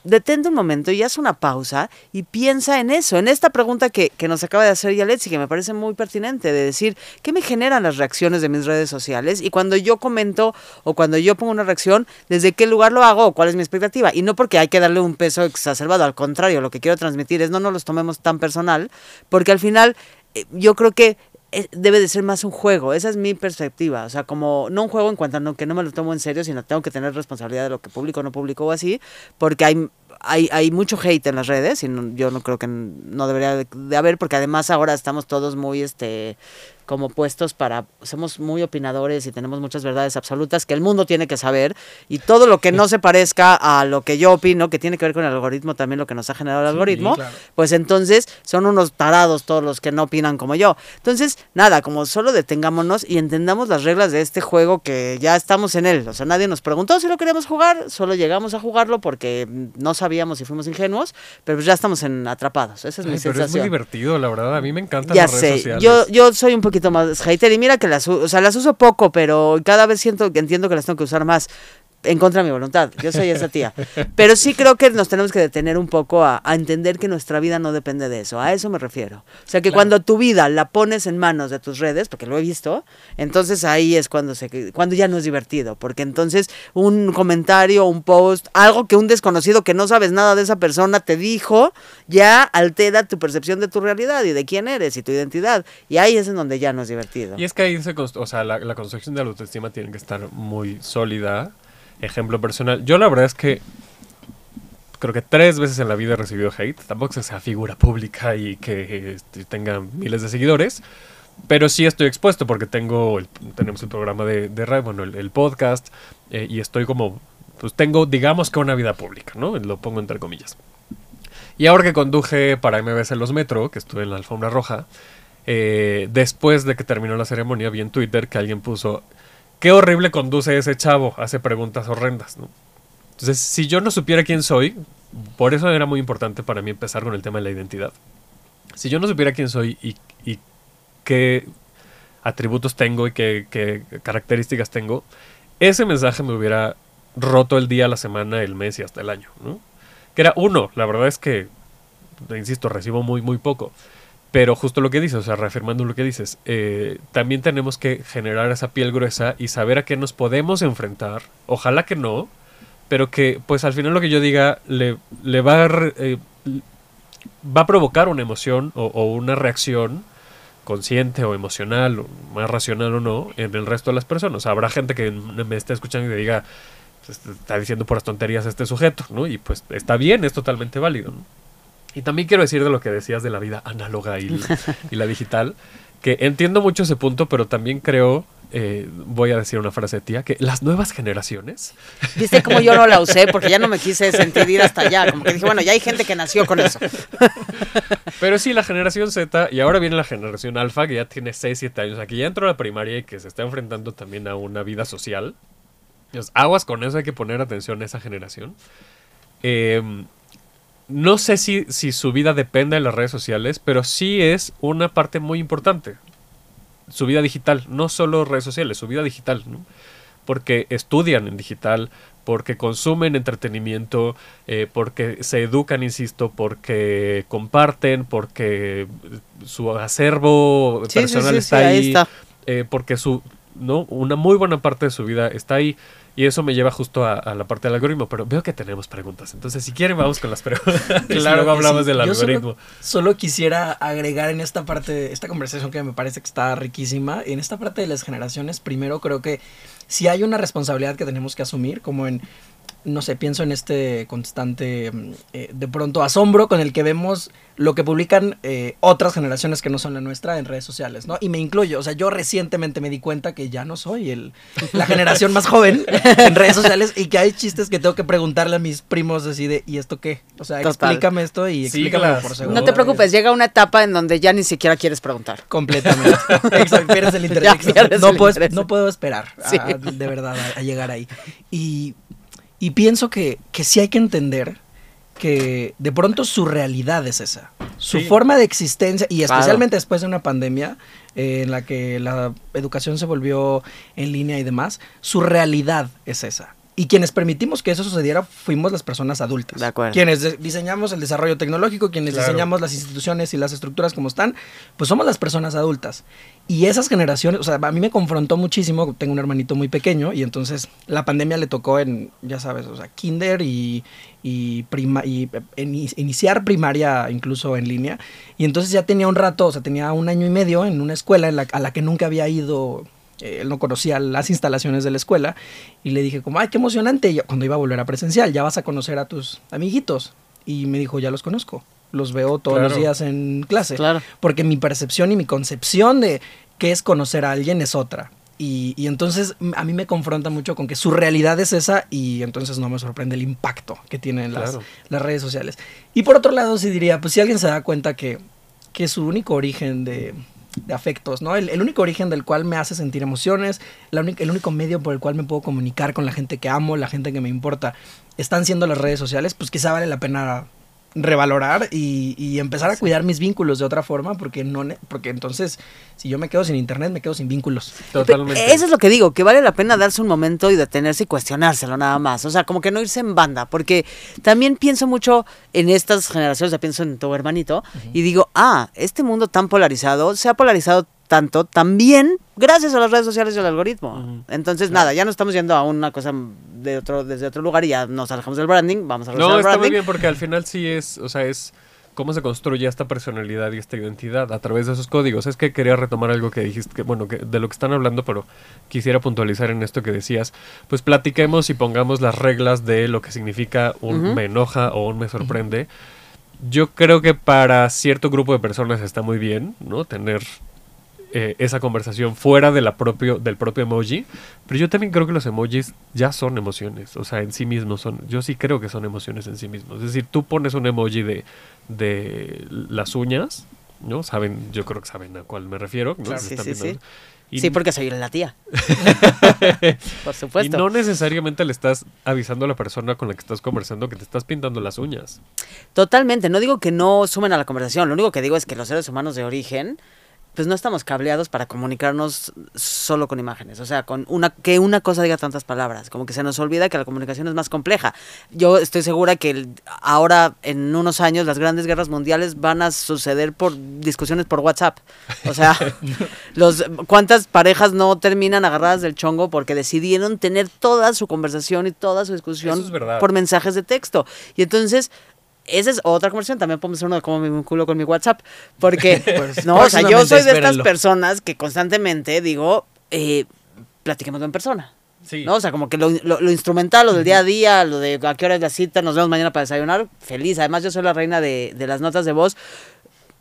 detente un momento y haz una pausa y piensa en eso, en esta pregunta que, que nos acaba de hacer Yaletsi, que me parece muy pertinente, de decir, ¿qué me generan las reacciones de mis redes sociales? Y cuando yo comento o cuando yo pongo una reacción, ¿desde qué lugar lo hago? ¿Cuál es mi expectativa? Y no porque hay que darle un peso exacerbado, al contrario, lo que quiero transmitir es no nos los tomemos tan personal, porque al final eh, yo creo que debe de ser más un juego, esa es mi perspectiva, o sea, como no un juego en cuanto a no, que no me lo tomo en serio, sino tengo que tener responsabilidad de lo que publico o no publico o así, porque hay, hay, hay mucho hate en las redes y no- yo no creo que no debería de, de haber, porque además ahora estamos todos muy, este, como puestos para, somos muy opinadores y tenemos muchas verdades absolutas que el mundo tiene que saber y todo lo que no se parezca a lo que yo opino, que tiene que ver con el algoritmo, también lo que nos ha generado el algoritmo, claro. pues entonces son unos tarados todos los que no opinan como yo. Entonces, nada, como solo detengámonos y entendamos las reglas de este juego que ya estamos en él. O sea, nadie nos preguntó si lo queríamos jugar, solo llegamos a jugarlo porque no sabíamos y fuimos ingenuos, pero pues ya estamos en atrapados. Esa es mi Ay, pero es muy sensación. divertido, la verdad. A mí me encantan Ya las redes sé, sociales. yo, yo soy un poquito más. Hater y mira que las, o sea, las uso poco, pero cada vez siento que entiendo que las tengo que usar más en contra de mi voluntad. Yo soy esa tía. Pero sí creo que nos tenemos que detener un poco a, a entender que nuestra vida no depende de eso. A eso me refiero. O sea, que Claro. cuando tu vida la pones en manos de tus redes, porque lo he visto, entonces ahí es cuando, se, cuando ya no es divertido. Porque entonces un comentario, un post, algo que un desconocido que no sabes nada de esa persona te dijo, ya altera tu percepción de tu realidad y de quién eres y tu identidad. Y ahí es en donde ya no es divertido. Y es que ahí se o sea, la, la construcción de la autoestima tiene que estar muy sólida. Ejemplo personal. Yo la verdad es que creo que tres veces en la vida he recibido hate. Tampoco que sea figura pública y que este, tenga miles de seguidores. Pero sí estoy expuesto porque tengo el- tenemos el programa de, de radio, bueno, el, el podcast, eh, y estoy como, pues tengo, digamos que una vida pública, ¿no? Lo pongo entre comillas. Y ahora que conduje para MBS Los Metro, que estuve en la alfombra roja, eh, después de que terminó la ceremonia, vi en Twitter que alguien puso, qué horrible conduce ese chavo, hace preguntas horrendas, ¿no? Entonces, si yo no supiera quién soy, por eso era muy importante para mí empezar con el tema de la identidad. Si yo no supiera quién soy y, qué atributos tengo y qué, características tengo, ese mensaje me hubiera roto el día, la semana, el mes y hasta el año. Que era uno, la verdad es que, insisto, recibo muy, muy poco. Pero justo lo que dices, o sea, reafirmando lo que dices, eh, también tenemos que generar esa piel gruesa y saber a qué nos podemos enfrentar. Ojalá que no, pero que pues al final lo que yo diga le, le va, a, eh, va provocar una emoción o, una reacción consciente o emocional, o más racional o no, en el resto de las personas. Habrá gente que me esté escuchando y diga, "Pues, está diciendo puras tonterías este sujeto, ¿no? Y pues está bien, es totalmente válido, ¿no? Y también quiero decir de lo que decías de la vida análoga y, y la digital, que entiendo mucho ese punto, pero también creo eh, voy a decir una frase de tía, que las nuevas generaciones... ¿Viste cómo yo no la usé? Porque ya no me quise sentir ir hasta allá. Como que dije, bueno, ya hay gente que nació con eso. <laughs> Pero sí, la generación Z, y ahora viene la generación Alfa, que ya tiene 6, 7 años, aquí ya entró a la primaria y que se está enfrentando también a una vida social. Entonces, aguas con eso, hay que poner atención a esa generación. Eh, no sé si, si su vida depende de las redes sociales, pero sí es una parte muy importante. Su vida digital, no solo redes sociales, su vida digital, ¿no? Porque estudian en digital, porque consumen entretenimiento, eh, porque se educan, insisto, porque comparten, porque su acervo Sí, personal sí, está ahí ahí, está. eh, porque su, ¿no? una muy buena parte de su vida está ahí. Y eso me lleva justo a, a la parte del algoritmo, pero veo que tenemos preguntas. Entonces, si quieren, vamos con las preguntas. <laughs> luego que hablamos sí. del Yo solo- algoritmo. Solo, quisiera agregar en esta parte, esta conversación que me parece que está riquísima, en esta parte de las generaciones, primero creo que si hay una responsabilidad que tenemos que asumir, como en, no sé, pienso en este constante, mm, eh, de pronto, asombro con el que vemos lo que publican eh, otras generaciones que no son la nuestra en redes sociales, ¿no? Y me incluyo, o sea, yo recientemente me di cuenta que ya no soy el, la generación más joven <laughs> en redes sociales y que hay chistes que tengo que preguntarle a mis primos así de, ¿y esto qué? O sea, Total. explícame esto y explícame por segundo. No te preocupes, llega una etapa en donde ya ni siquiera quieres preguntar. Completamente. <laughs> Exacto, pierdes el interés. Ya Exacto. pierdes no, el puedo, interés. no puedo esperar a- Sí. de verdad a, a llegar ahí. Y, y pienso que, que sí hay que entender que de pronto su realidad es esa. Su Sí. forma de existencia, y Claro. especialmente después de una pandemia eh, en la que la educación se volvió en línea y demás, su realidad es esa. Y quienes permitimos que eso sucediera fuimos las personas adultas. De acuerdo. Quienes diseñamos el desarrollo tecnológico, quienes Claro. diseñamos las instituciones y las estructuras como están, pues somos las personas adultas. Y esas generaciones, o sea, a mí me confrontó muchísimo, tengo un hermanito muy pequeño y entonces la pandemia le tocó en, ya sabes, o sea, kinder y, y, prima, y eh, ini- iniciar primaria incluso en línea. Y entonces ya tenía un rato, o sea, tenía un año y medio en una escuela en la- a la que nunca había ido. Él no conocía las instalaciones de la escuela y le dije como, ay, qué emocionante, y yo- cuando iba a volver a presencial, ya vas a conocer a tus amiguitos. Y me dijo, ya los conozco, los veo todos los días en clase Claro. porque mi percepción y mi concepción de qué es conocer a alguien es otra. Y, y entonces a mí me confronta mucho con que su realidad es esa y entonces no me sorprende el impacto que tienen las, Claro. las redes sociales. Y por otro lado, sí diría, pues si alguien se da cuenta que, que su único origen de, de afectos, ¿no? El, el único origen del cual me hace sentir emociones, la el único medio por el cual me puedo comunicar con la gente que amo, la gente que me importa, están siendo las redes sociales, pues quizá vale la pena revalorar y, y empezar a cuidar mis vínculos de otra forma porque no ne- porque entonces si yo me quedo sin internet me quedo sin vínculos Totalmente. Eso es lo que digo, que vale la pena darse un momento y detenerse y cuestionárselo nada más. O sea, como que no irse en banda, porque también pienso mucho en estas generaciones, ya pienso en tu hermanito, y digo, ah, este mundo tan polarizado, se ha polarizado tanto también gracias a las redes sociales y al algoritmo. Entonces, nada, ya no estamos yendo a una cosa de otro, desde otro lugar y ya nos alejamos del branding, vamos a No, al está muy branding. bien porque al final sí es, o sea, es cómo se construye esta personalidad y esta identidad a través de esos códigos. Es que quería retomar algo que dijiste, que, bueno, que de lo que están hablando, pero quisiera puntualizar en esto que decías. Pues platiquemos y pongamos las reglas de lo que significa un me enoja o un me sorprende. Yo creo que para cierto grupo de personas está muy bien, ¿no? Tener eh, esa conversación fuera de la propio, del propio emoji. Pero yo también creo que los emojis ya son emociones. O sea, en sí mismos son. Yo sí creo que son emociones en sí mismos. Es decir, tú pones un emoji de, de las uñas, ¿no? Saben, yo creo que saben a cuál me refiero. ¿no? Claro. Sí, sí, sí. Y- Sí, porque soy la tía. <laughs> Por y supuesto. no necesariamente le estás avisando a la persona con la que estás conversando que te estás pintando las uñas. Totalmente, no digo que no sumen a la conversación, lo único que digo es que los seres humanos de origen, pues no estamos cableados para comunicarnos solo con imágenes, o sea, con una que una cosa diga tantas palabras, como que se nos olvida que la comunicación es más compleja. Yo estoy segura que el- ahora en unos años las grandes guerras mundiales van a suceder por discusiones por WhatsApp. O sea, <laughs> los cuántas parejas no terminan agarradas del chongo porque decidieron tener toda su conversación y toda su discusión es por mensajes de texto. Y entonces esa es otra conversación. También podemos hacer uno de cómo me vinculo con mi WhatsApp. Porque, <laughs> Pues, no, o sea, yo soy de estas personas que constantemente digo, eh, platiquemos en persona. Sí. ¿no? O sea, como que lo, lo- lo instrumental, lo del día a día, lo de a qué hora es la cita, nos vemos mañana para desayunar, feliz. Además, yo soy la reina de, de las notas de voz.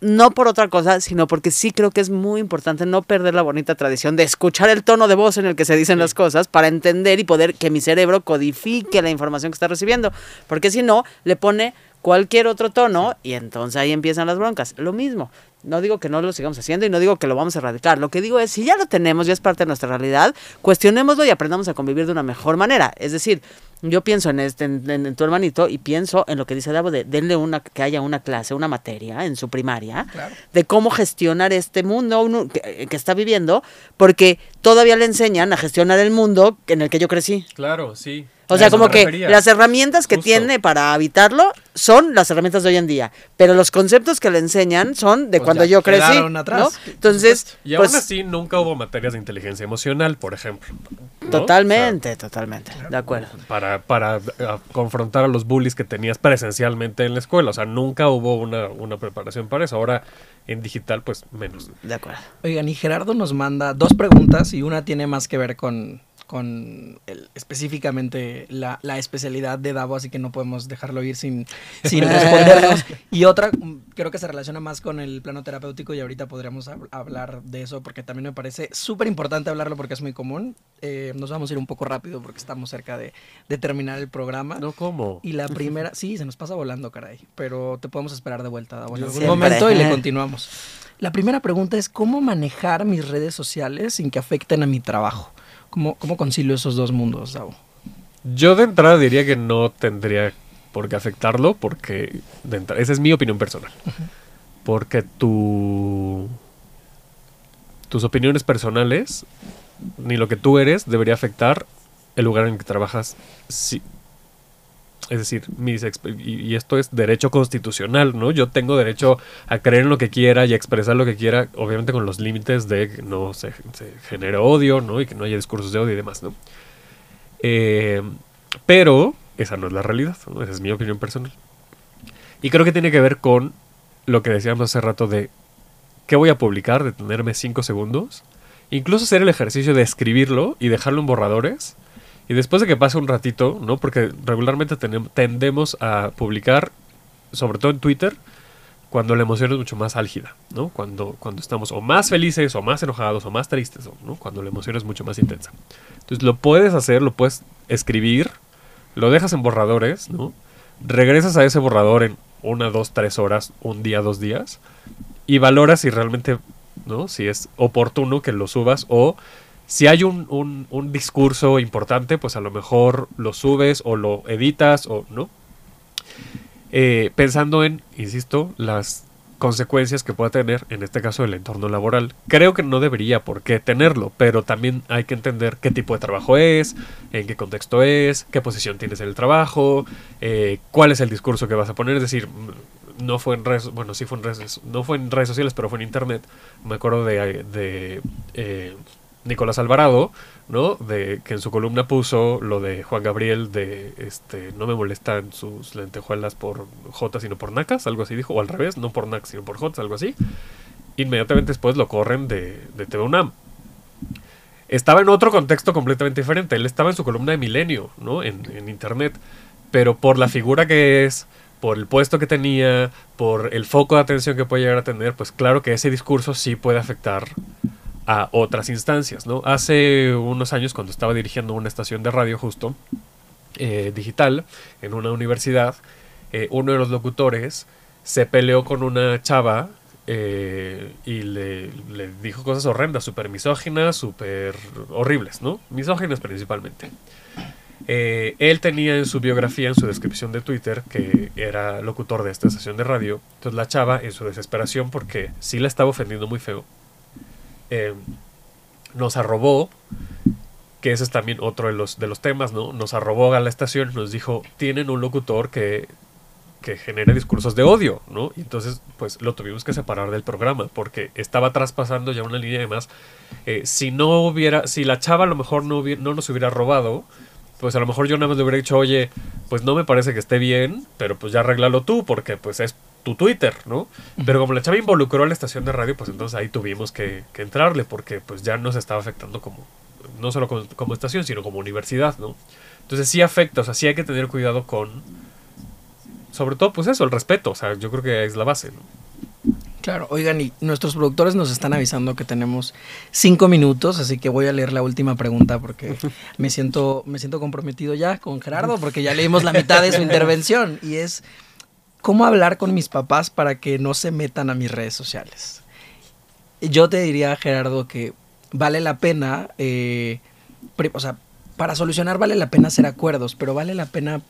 No por otra cosa, sino porque sí creo que es muy importante no perder la bonita tradición de escuchar el tono de voz en el que se dicen las cosas para entender y poder que mi cerebro codifique la información que está recibiendo. Porque si no, le pone cualquier otro tono y entonces ahí empiezan las broncas. Lo mismo. No digo que no lo sigamos haciendo y no digo que lo vamos a erradicar. Lo que digo es, si ya lo tenemos, ya es parte de nuestra realidad, cuestionémoslo y aprendamos a convivir de una mejor manera. Es decir, yo pienso en, este, en, en tu hermanito y pienso en lo que dice Davo de denle una, que haya una clase, una materia en su primaria, Claro. de cómo gestionar este mundo uno que, que está viviendo, porque todavía le enseñan a gestionar el mundo en el que yo crecí. Claro, sí. O sea, como que refería. las herramientas que Justo. tiene para habitarlo son las herramientas de hoy en día, pero los conceptos que le enseñan son de Pues cuando ya yo crecí, quedaron atrás, ¿no? Entonces, Y aún pues, así nunca hubo materias de inteligencia emocional, por ejemplo. ¿no? totalmente, totalmente, de acuerdo. Sea, para para eh, confrontar a los bullies que tenías presencialmente en la escuela. O sea, nunca hubo una, una preparación para eso. Ahora en digital, pues menos. De acuerdo. Oigan, y Gerardo nos manda dos preguntas y una tiene más que ver con, con el- específicamente la, la especialidad de Davo, así que no podemos dejarlo ir sin, sin <laughs> respondernos. Y otra creo que se relaciona más con el plano terapéutico y ahorita podríamos hab- hablar de eso porque también me parece súper importante hablarlo porque es muy común. Eh, nos vamos a ir un poco rápido porque estamos cerca de, de terminar el programa. No, ¿cómo? Y la primera, sí, se nos pasa volando, caray. Pero te podemos esperar de vuelta, Davo, en algún Siempre. momento y le <laughs> continuamos. La primera pregunta es cómo manejar mis redes sociales sin que afecten a mi trabajo. ¿Cómo, cómo concilio esos dos mundos, Davo? Yo de entrada diría que no tendría por qué afectarlo porque de entrada- esa es mi opinión personal. Porque tu tus opiniones personales ni lo que tú eres debería afectar el lugar en el que trabajas. Sí. Es decir, mis y, esto es derecho constitucional, ¿no? Yo tengo derecho a creer en lo que quiera y a expresar lo que quiera, obviamente con los límites de que no se, se genere odio, ¿no? Y que no haya discursos de odio y demás, ¿no? Eh, pero esa no es la realidad, esa es mi opinión personal. Y creo que tiene que ver con lo que decíamos hace rato de qué voy a publicar, de tenerme 5 segundos, incluso hacer el ejercicio de escribirlo y dejarlo en borradores. Y después de que pase un ratito, ¿no? Porque regularmente tendemos a publicar, sobre todo en Twitter, cuando la emoción es mucho más álgida, ¿no? Cuando, cuando estamos o más felices, o más enojados, o más tristes, ¿no? Cuando la emoción es mucho más intensa. Entonces lo puedes hacer, lo puedes escribir, lo dejas en borradores, ¿no? Regresas a ese borrador en una, dos, tres horas, un día, dos días, y valoras si realmente, ¿no? Si es oportuno que lo subas o si hay un, un- discurso importante, pues a lo mejor lo subes o lo editas o no. Eh, pensando en, insisto, las consecuencias que pueda tener, en este caso, el entorno laboral. Creo que no debería por qué tenerlo, pero también hay que entender qué tipo de trabajo es, en qué contexto es, qué posición tienes en el trabajo, eh, cuál es el discurso que vas a poner. Es decir, mm, no fue en redes, bueno, sí fue en redes, no fue en redes sociales, pero fue en internet. Me acuerdo de, de eh, Nicolás Alvarado, ¿no? De que en su columna puso lo de Juan Gabriel de este no me molestan sus lentejuelas por J sino por nacas, algo así dijo, o al revés, no por nacas sino por J, algo así. Inmediatamente después lo corren de, de TV UNAM. Estaba en otro contexto completamente diferente. Él estaba en su columna de Milenio, ¿no? En, en internet. Pero por la figura que es, por el puesto que tenía, por el foco de atención que puede llegar a tener, pues claro que ese discurso sí puede afectar a otras instancias, ¿no? Hace unos años, cuando estaba dirigiendo una estación de radio justo, eh, digital, en una universidad, eh, uno de los locutores se peleó con una chava eh, y le, dijo cosas horrendas, súper misóginas, súper horribles, ¿no? Misóginas principalmente. Él tenía en su biografía, en su descripción de Twitter, que era locutor de esta estación de radio. Entonces la chava, en su desesperación, porque sí la estaba ofendiendo muy feo, eh, nos arrobó, que ese es también otro de los, de los temas, ¿no? Nos arrobó a la estación nos dijo, tienen un locutor que, que genera discursos de odio, ¿no? Y entonces, pues lo tuvimos que separar del programa, porque estaba traspasando ya una línea de más. Eh, si no hubiera, si la chava a lo mejor no, hubiera- no nos hubiera robado, pues a lo mejor yo nada más le hubiera dicho, oye, pues no me parece que esté bien, pero pues ya arréglalo tú, porque pues es tu Twitter, ¿no? Pero como la chava involucró a la estación de radio, pues entonces ahí tuvimos que, que entrarle, porque pues ya nos estaba afectando como, no solo como, como estación, sino como universidad, ¿no? Entonces sí afecta, o sea, sí hay que tener cuidado con, sobre todo, pues eso, el respeto, o sea, yo creo que es la base, ¿no? Claro, oigan, y nuestros productores nos están avisando que tenemos cinco minutos, así que voy a leer la última pregunta porque me siento, me siento comprometido ya con Gerardo, porque ya leímos la mitad de su <laughs> intervención, y es cómo hablar con mis papás para que no se metan a mis redes sociales. Yo te diría, Gerardo, que vale la pena, eh, o sea, para solucionar vale la pena hacer acuerdos, pero vale la pena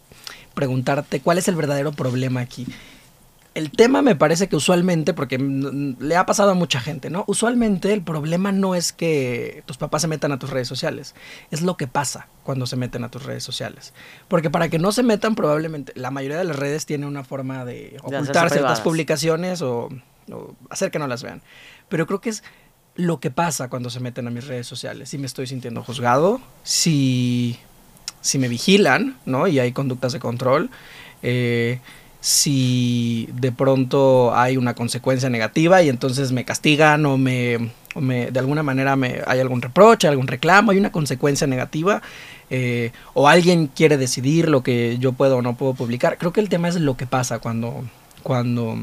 preguntarte cuál es el verdadero problema aquí. El tema me parece que usualmente, porque le ha pasado a mucha gente, ¿no? Usualmente el problema no es que tus papás se metan a tus redes sociales, es lo que pasa cuando se meten a tus redes sociales. Porque para que no se metan, probablemente la mayoría de las redes tiene una forma de ocultar ciertas publicaciones o, o hacer que no las vean. Pero creo que es lo que pasa cuando se meten a mis redes sociales. Si me estoy sintiendo juzgado, si, si me vigilan, ¿no? Y hay conductas de control. eh, si de pronto hay una consecuencia negativa y entonces me castigan o me, o me- de alguna manera me, hay algún reproche, algún reclamo, hay una consecuencia negativa eh, o alguien quiere decidir lo que yo puedo o no puedo publicar. Creo que el tema es lo que pasa cuando, cuando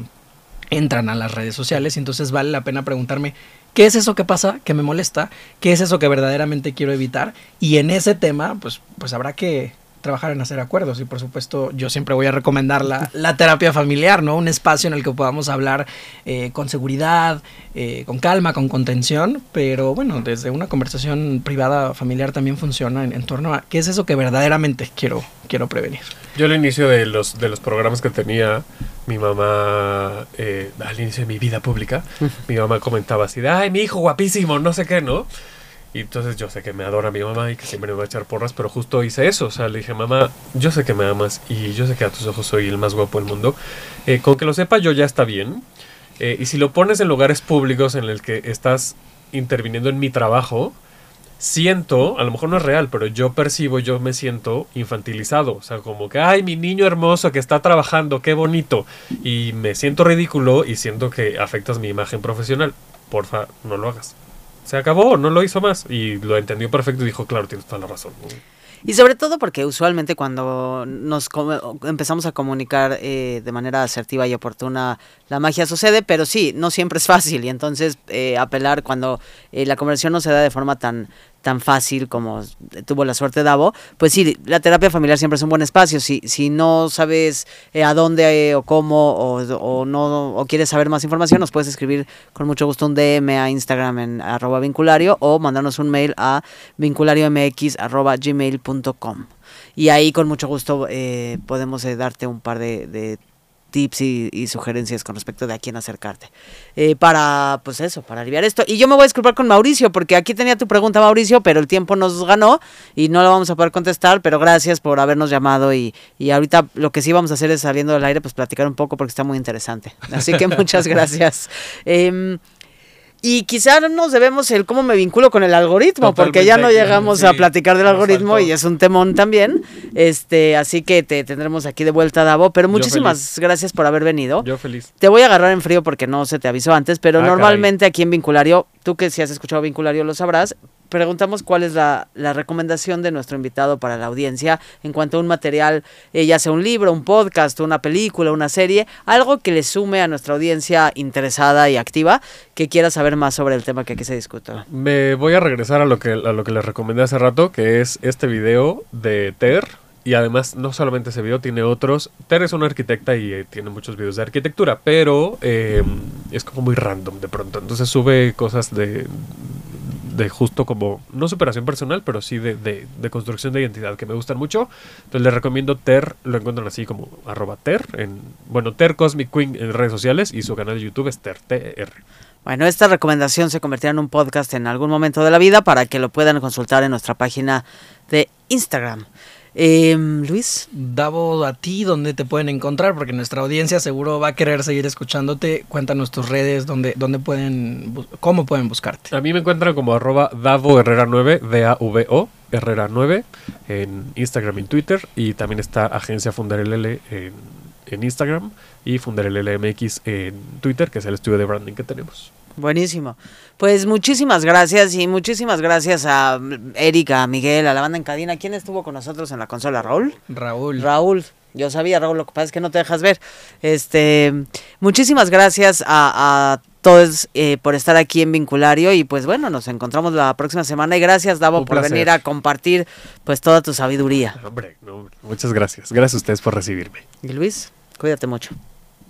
entran a las redes sociales y entonces vale la pena preguntarme qué es eso que pasa, que me molesta, qué es eso que verdaderamente quiero evitar y en ese tema pues, pues habrá que trabajar en hacer acuerdos y por supuesto yo siempre voy a recomendar la, la terapia familiar, ¿no? Un espacio en el que podamos hablar eh, con seguridad, eh, con calma, con contención, pero bueno, desde una conversación privada familiar también funciona en, en torno a qué es eso que verdaderamente quiero, quiero prevenir. Yo al inicio de los, de los programas que tenía, mi mamá, eh, al inicio de mi vida pública, mi mamá comentaba así de, ay, mi hijo guapísimo, no sé qué, ¿no? Y entonces yo sé que me adora mi mamá y que siempre me va a echar porras, pero justo hice eso. O sea, le dije, mamá, yo sé que me amas y yo sé que a tus ojos soy el más guapo del mundo. Eh, con que lo sepa yo ya está bien. Eh, y si lo pones en lugares públicos en el que estás interviniendo en mi trabajo, siento, a lo mejor no es real, pero yo percibo, yo me siento infantilizado. O sea, como que, ay, mi niño hermoso que está trabajando, qué bonito. Y me siento ridículo y siento que afectas mi imagen profesional. Porfa, no lo hagas. Se acabó, no lo hizo más. Y lo entendió perfecto y dijo, claro, tienes toda la razón. Y sobre todo porque usualmente cuando nos empezamos a comunicar eh, de manera asertiva y oportuna, la magia sucede, pero sí, no siempre es fácil. Y entonces eh, apelar cuando eh, la conversión no se da de forma tan, tan fácil como tuvo la suerte Davo, pues sí, la terapia familiar siempre es un buen espacio. Si, si no sabes eh, a dónde eh, o cómo o, no o quieres saber más información, nos puedes escribir con mucho gusto un DM a Instagram en arroba vinculario o mandarnos un mail a vinculariomx arroba gmail.com. Y ahí con mucho gusto eh, podemos darte un par de, de tips y, sugerencias con respecto de a quién acercarte. Eh, para, pues eso, para aliviar esto. Y yo me voy a disculpar con Mauricio, porque aquí tenía tu pregunta, Mauricio, pero el tiempo nos ganó y no la vamos a poder contestar, pero gracias por habernos llamado y, y ahorita lo que sí vamos a hacer es saliendo del aire, pues platicar un poco porque está muy interesante. Así que <laughs> muchas gracias. Em, y quizá nos debemos el cómo me vinculo con el algoritmo, porque ya no llegamos sí, a platicar del algoritmo faltó. y es un temón también. Este, así que te tendremos aquí de vuelta, Davo. Pero muchísimas gracias por haber venido. Yo feliz. Te voy a agarrar en frío porque no se te avisó antes, pero Ah, normalmente aquí en Vinculario, tú que si has escuchado Vinculario lo sabrás, preguntamos cuál es la, recomendación de nuestro invitado para la audiencia en cuanto a un material, eh, ya sea un libro, un podcast, una película, una serie, algo que le sume a nuestra audiencia interesada y activa que quiera saber más sobre el tema que aquí se discute. Me voy a regresar a lo que, a lo que les recomendé hace rato, que es este video de Ter. Y además, no solamente ese video, tiene otros. Ter es una arquitecta y eh, tiene muchos videos de arquitectura, pero eh, es como muy random de pronto. Entonces sube cosas de, de justo como, no superación personal, pero sí de, de- de construcción de identidad que me gustan mucho. Entonces les recomiendo Ter, lo encuentran así como arroba Ter, en, bueno, Ter Cosmic Queen en redes sociales y su canal de YouTube es Ter, TR. Bueno, esta recomendación se convertirá en un podcast en algún momento de la vida para que lo puedan consultar en nuestra página de Instagram. Em, Luis. Davo, a ti, ¿dónde te pueden encontrar? Porque nuestra audiencia seguro va a querer seguir escuchándote. Cuéntanos tus redes, dónde, dónde pueden, cómo pueden buscarte. A mí me encuentran como arroba Davo Herrera 9, D-A-V-O, Herrera 9, en Instagram y Twitter. Y también está Agencia Fundar LL en, en Instagram y Fundar LLMX en Twitter, que es el estudio de branding que tenemos. Buenísimo. Pues muchísimas gracias y muchísimas gracias a Erika, a Miguel, a la banda en cadena. ¿Quién estuvo con nosotros en la consola? ¿Raúl? Raúl. Raúl. Yo sabía, Raúl, lo que pasa es que no te dejas ver. Este, muchísimas gracias a, a todos eh, por estar aquí en Vinculario y pues bueno, nos encontramos la próxima semana y gracias Davo Un por placer. venir a compartir pues toda tu sabiduría. Hombre, no, muchas gracias. Gracias a ustedes por recibirme. Y Luis, cuídate mucho.